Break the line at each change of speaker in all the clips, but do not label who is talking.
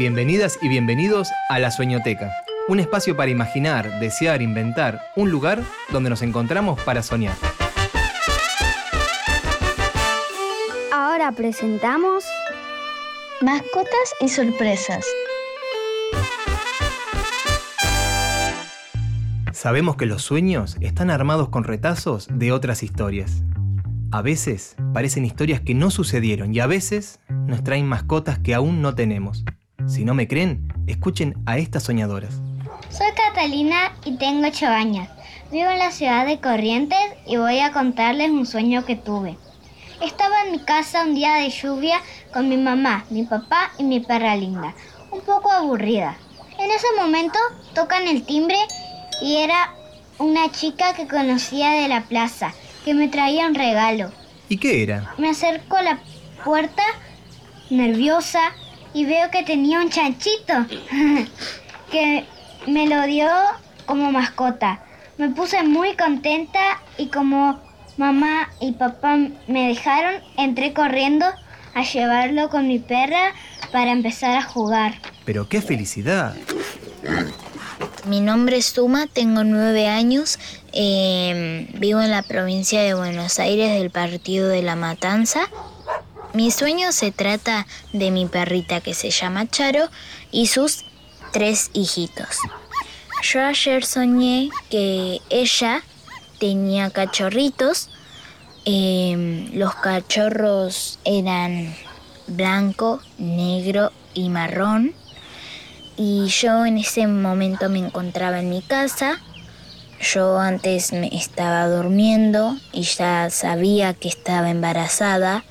Bienvenidas y bienvenidos a La Sueñoteca, un espacio para imaginar, desear, inventar, un lugar donde nos encontramos para soñar.
Ahora presentamos
Mascotas y sorpresas.
Sabemos que los sueños están armados con retazos de otras historias. A veces parecen historias que no sucedieron y a veces nos traen mascotas que aún no tenemos. Si no me creen, escuchen a estas soñadoras.
Soy Catalina y tengo 8 años. Vivo en la ciudad de Corrientes y voy a contarles un sueño que tuve. Estaba en mi casa un día de lluvia con mi mamá, mi papá y mi perra linda, un poco aburrida. En ese momento tocan el timbre y era una chica que conocía de la plaza, que me traía un regalo.
¿Y qué era?
Me acerco a la puerta, nerviosa, y veo que tenía un chanchito que me lo dio como mascota. Me puse muy contenta y como mamá y papá me dejaron, entré corriendo a llevarlo con mi perra para empezar a jugar.
Pero qué felicidad.
Mi nombre es Suma, tengo nueve años, eh, vivo en la provincia de Buenos Aires del partido de La Matanza mi sueño se trata de mi perrita que se llama Charo y sus tres hijitos. Yo ayer soñé que ella tenía cachorritos. Em, los cachorros eran blanco, negro y marrón. Y yo en ese momento me encontraba en mi casa. Yo antes me estaba durmiendo y ya sabía que estaba embarazada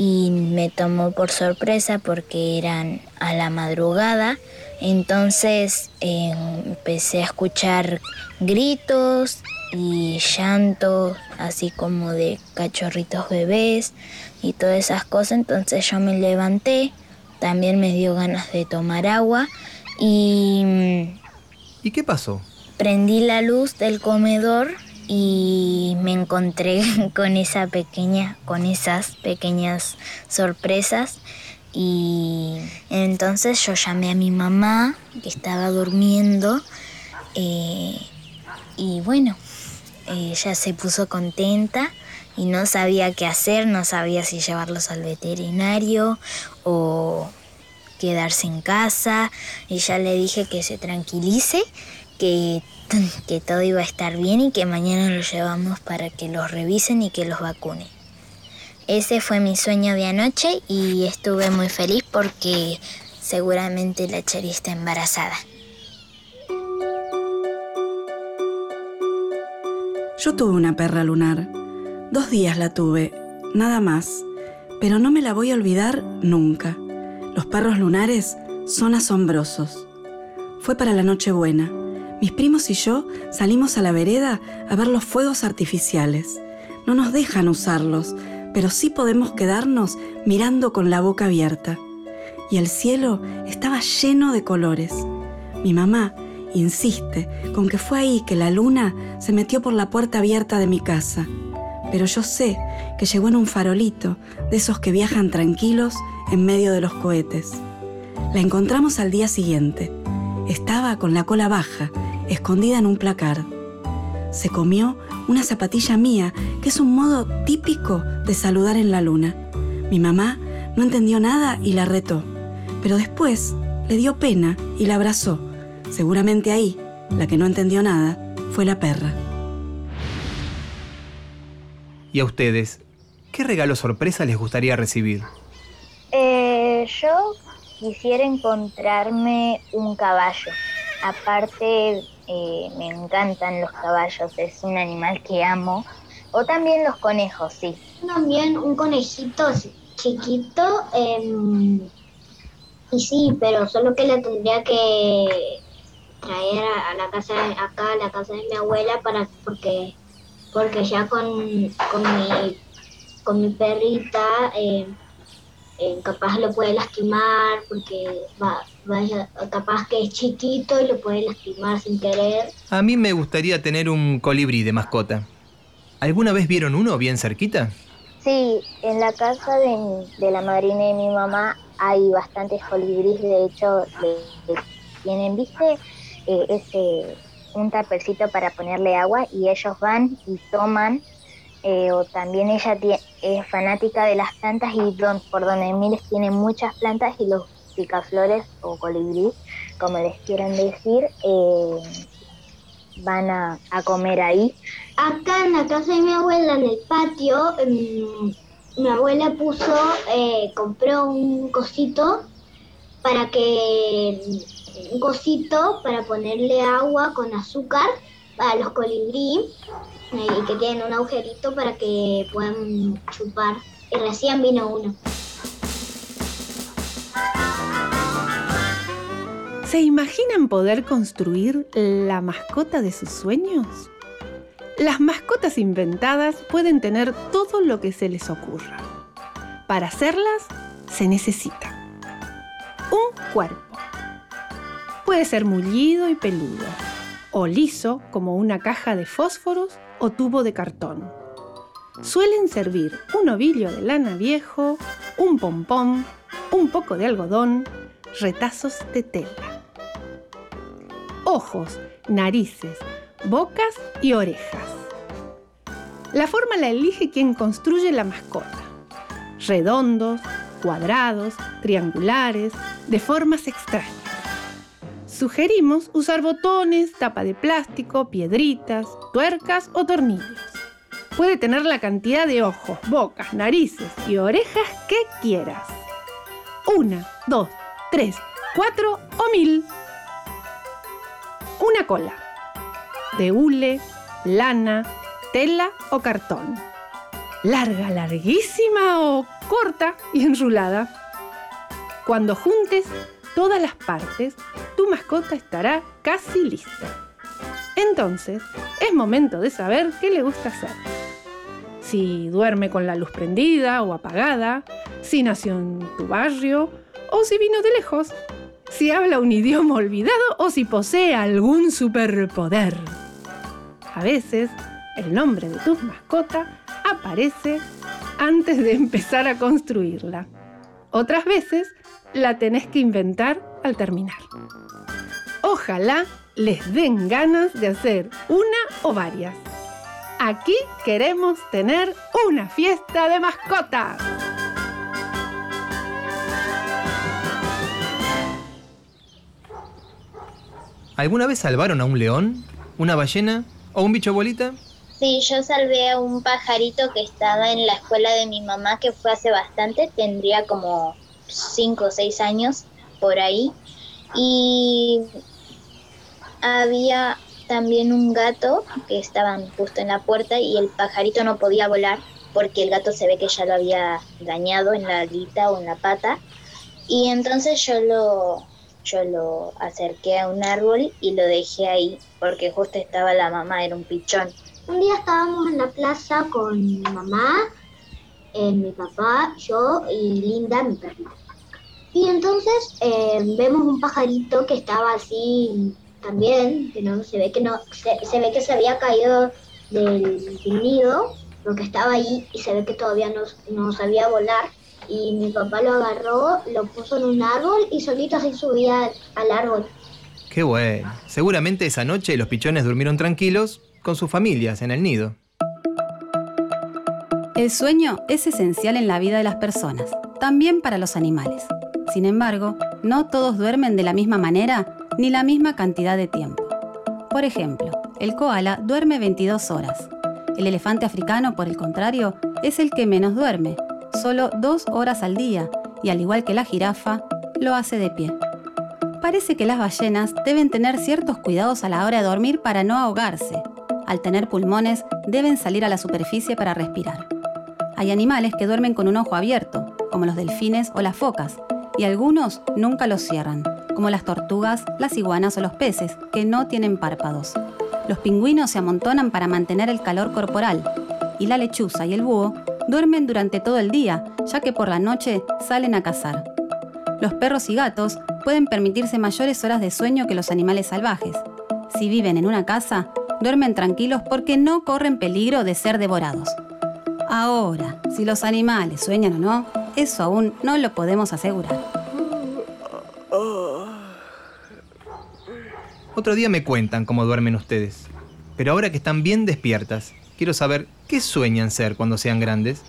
y me tomó por sorpresa porque eran a la madrugada. Entonces eh, empecé a escuchar gritos y llanto, así como de cachorritos bebés y todas esas cosas. Entonces yo me levanté, también me dio ganas de tomar agua y...
¿Y qué pasó?
Prendí la luz del comedor y me encontré con esa pequeña, con esas pequeñas sorpresas. Y entonces yo llamé a mi mamá que estaba durmiendo eh, y bueno, ella se puso contenta y no sabía qué hacer, no sabía si llevarlos al veterinario o quedarse en casa. Y ya le dije que se tranquilice, que que todo iba a estar bien y que mañana los llevamos para que los revisen y que los vacunen. Ese fue mi sueño de anoche y estuve muy feliz porque seguramente la Cheri embarazada.
Yo tuve una perra lunar. Dos días la tuve, nada más. Pero no me la voy a olvidar nunca. Los perros lunares son asombrosos. Fue para la Nochebuena. Mis primos y yo salimos a la vereda a ver los fuegos artificiales. No nos dejan usarlos, pero sí podemos quedarnos mirando con la boca abierta. Y el cielo estaba lleno de colores. Mi mamá insiste con que fue ahí que la luna se metió por la puerta abierta de mi casa. Pero yo sé que llegó en un farolito, de esos que viajan tranquilos en medio de los cohetes. La encontramos al día siguiente. Estaba con la cola baja escondida en un placar. Se comió una zapatilla mía, que es un modo típico de saludar en la luna. Mi mamá no entendió nada y la retó, pero después le dio pena y la abrazó. Seguramente ahí, la que no entendió nada, fue la perra.
¿Y a ustedes? ¿Qué regalo sorpresa les gustaría recibir?
Eh, yo quisiera encontrarme un caballo. Aparte, eh, me encantan los caballos, es un animal que amo. O también los conejos, sí.
También un conejito chiquito. Em, y sí, pero solo que le tendría que traer a, la casa, acá a la casa de mi abuela, para porque porque ya con, con, mi, con mi perrita... Eh, eh, capaz lo puede lastimar porque va, vaya, capaz que es chiquito y lo puede lastimar sin querer.
A mí me gustaría tener un colibrí de mascota. ¿Alguna vez vieron uno bien cerquita?
Sí, en la casa de, de la madrina de mi mamá hay bastantes colibríes, de hecho, tienen, viste, eh, ese un tapercito para ponerle agua y ellos van y toman, eh, o también ella es fanática de las plantas y don, por donde Miles tiene muchas plantas y los picaflores o colibrí, como les quieran decir, eh, van a, comer ahí.
Acá en la casa de mi abuela, en el patio, em, mi abuela puso, eh, compró un cosito para que, un cosito para ponerle agua con azúcar para los colibrí y que tienen un agujerito para que puedan chupar. Y recién vino uno.
¿Se imaginan poder construir la mascota de sus sueños? Las mascotas inventadas pueden tener todo lo que se les ocurra. Para hacerlas se necesita un cuerpo. Puede ser mullido y peludo, o liso como una caja de fósforos o tubo de cartón. Suelen servir un ovillo de lana viejo, un pompón, un poco de algodón, retazos de tela. Ojos, narices, bocas y orejas. La forma la elige quien construye la mascota. Redondos, cuadrados, triangulares, de formas extrañas. Sugerimos usar botones, tapa de plástico, piedritas, tuercas o tornillos. Puede tener la cantidad de ojos, bocas, narices y orejas que quieras. Una, dos, tres, cuatro o mil. Una cola. De hule, lana, tela o cartón. Larga, larguísima o corta y enrulada. Cuando juntes todas las partes, tu mascota estará casi lista. Entonces, es momento de saber qué le gusta hacer. Si duerme con la luz prendida o apagada, si nació en tu barrio o si vino de lejos, si habla un idioma olvidado o si posee algún superpoder. A veces el nombre de tu mascota aparece antes de empezar a construirla. Otras veces la tenés que inventar al terminar. Ojalá les den ganas de hacer una o varias. Aquí queremos tener una fiesta de mascotas.
¿Alguna vez salvaron a un león, una ballena o un bicho bolita?
Sí, yo salvé a un pajarito que estaba en la escuela de mi mamá, que fue hace bastante, tendría como 5 o 6 años por ahí. Y había también un gato que estaba justo en la puerta y el pajarito no podía volar porque el gato se ve que ya lo había dañado en la alita o en la pata. Y entonces yo lo, yo lo acerqué a un árbol y lo dejé ahí porque justo estaba la mamá, era un pichón.
Un día estábamos en la plaza con mi mamá, eh, mi papá, yo y Linda, mi perro. Y entonces eh, vemos un pajarito que estaba así también, que no se ve que no se, ve que se había caído del, nido, porque estaba ahí y se ve que todavía no, no sabía volar. Y mi papá lo agarró, lo puso en un árbol y solito así subía al árbol.
Qué bueno. Seguramente esa noche los pichones durmieron tranquilos con sus familias en el nido.
El sueño es esencial en la vida de las personas, también para los animales. Sin embargo, no todos duermen de la misma manera ni la misma cantidad de tiempo. Por ejemplo, el koala duerme 22 horas. El elefante africano, por el contrario, es el que menos duerme, solo 2 horas al día, y al igual que la jirafa, lo hace de pie. Parece que las ballenas deben tener ciertos cuidados a la hora de dormir para no ahogarse, al tener pulmones, deben salir a la superficie para respirar. Hay animales que duermen con un ojo abierto, como los delfines o las focas, y algunos nunca los cierran, como las tortugas, las iguanas o los peces, que no tienen párpados. Los pingüinos se amontonan para mantener el calor corporal, y la lechuza y el búho duermen durante todo el día, ya que por la noche salen a cazar. Los perros y gatos pueden permitirse mayores horas de sueño que los animales salvajes. Si viven en una casa, duermen tranquilos porque no corren peligro de ser devorados. Ahora, si los animales sueñan o no, eso aún no lo podemos asegurar.
Otro día me cuentan cómo duermen ustedes. Pero ahora que están bien despiertas, quiero saber qué sueñan ser cuando sean grandes.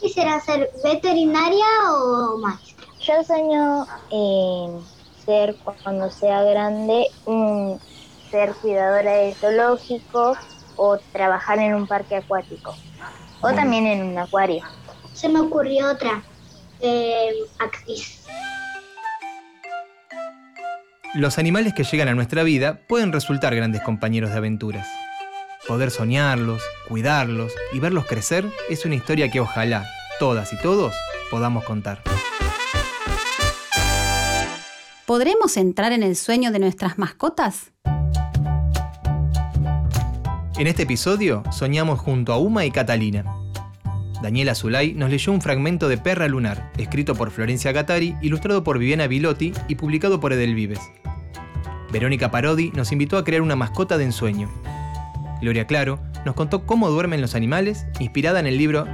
¿Quisiera ser veterinaria o maestra?
Yo sueño en ser, cuando sea grande, un ser cuidadora de zoológico o trabajar en un parque acuático. O también en un acuario.
Se me ocurrió otra. Eh, actriz.
Los animales que llegan a nuestra vida pueden resultar grandes compañeros de aventuras. Poder soñarlos, cuidarlos y verlos crecer es una historia que ojalá todas y todos podamos contar.
¿Podremos entrar en el sueño de nuestras mascotas?
En este episodio soñamos junto a Uma y Catalina. Daniela Zulay nos leyó un fragmento de Perra Lunar, escrito por Florencia Gattari, ilustrado por Viviana Bilotti y publicado por Edelvives. Verónica Parodi nos invitó a crear una mascota de ensueño. Gloria Claro nos contó cómo duermen los animales, inspirada en el libro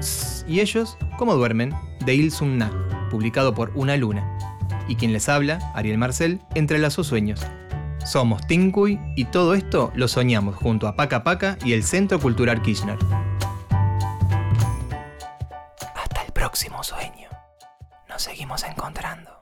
¿Y ellos? ¿Cómo duermen? de Il Sun Na, publicado por Una Luna. Y quien les habla, Ariel Marcel, entrelazó sueños. Somos Tinkuy y todo esto lo soñamos junto a Paca Paca y el Centro Cultural Kirchner. Próximo sueño. Nos seguimos encontrando.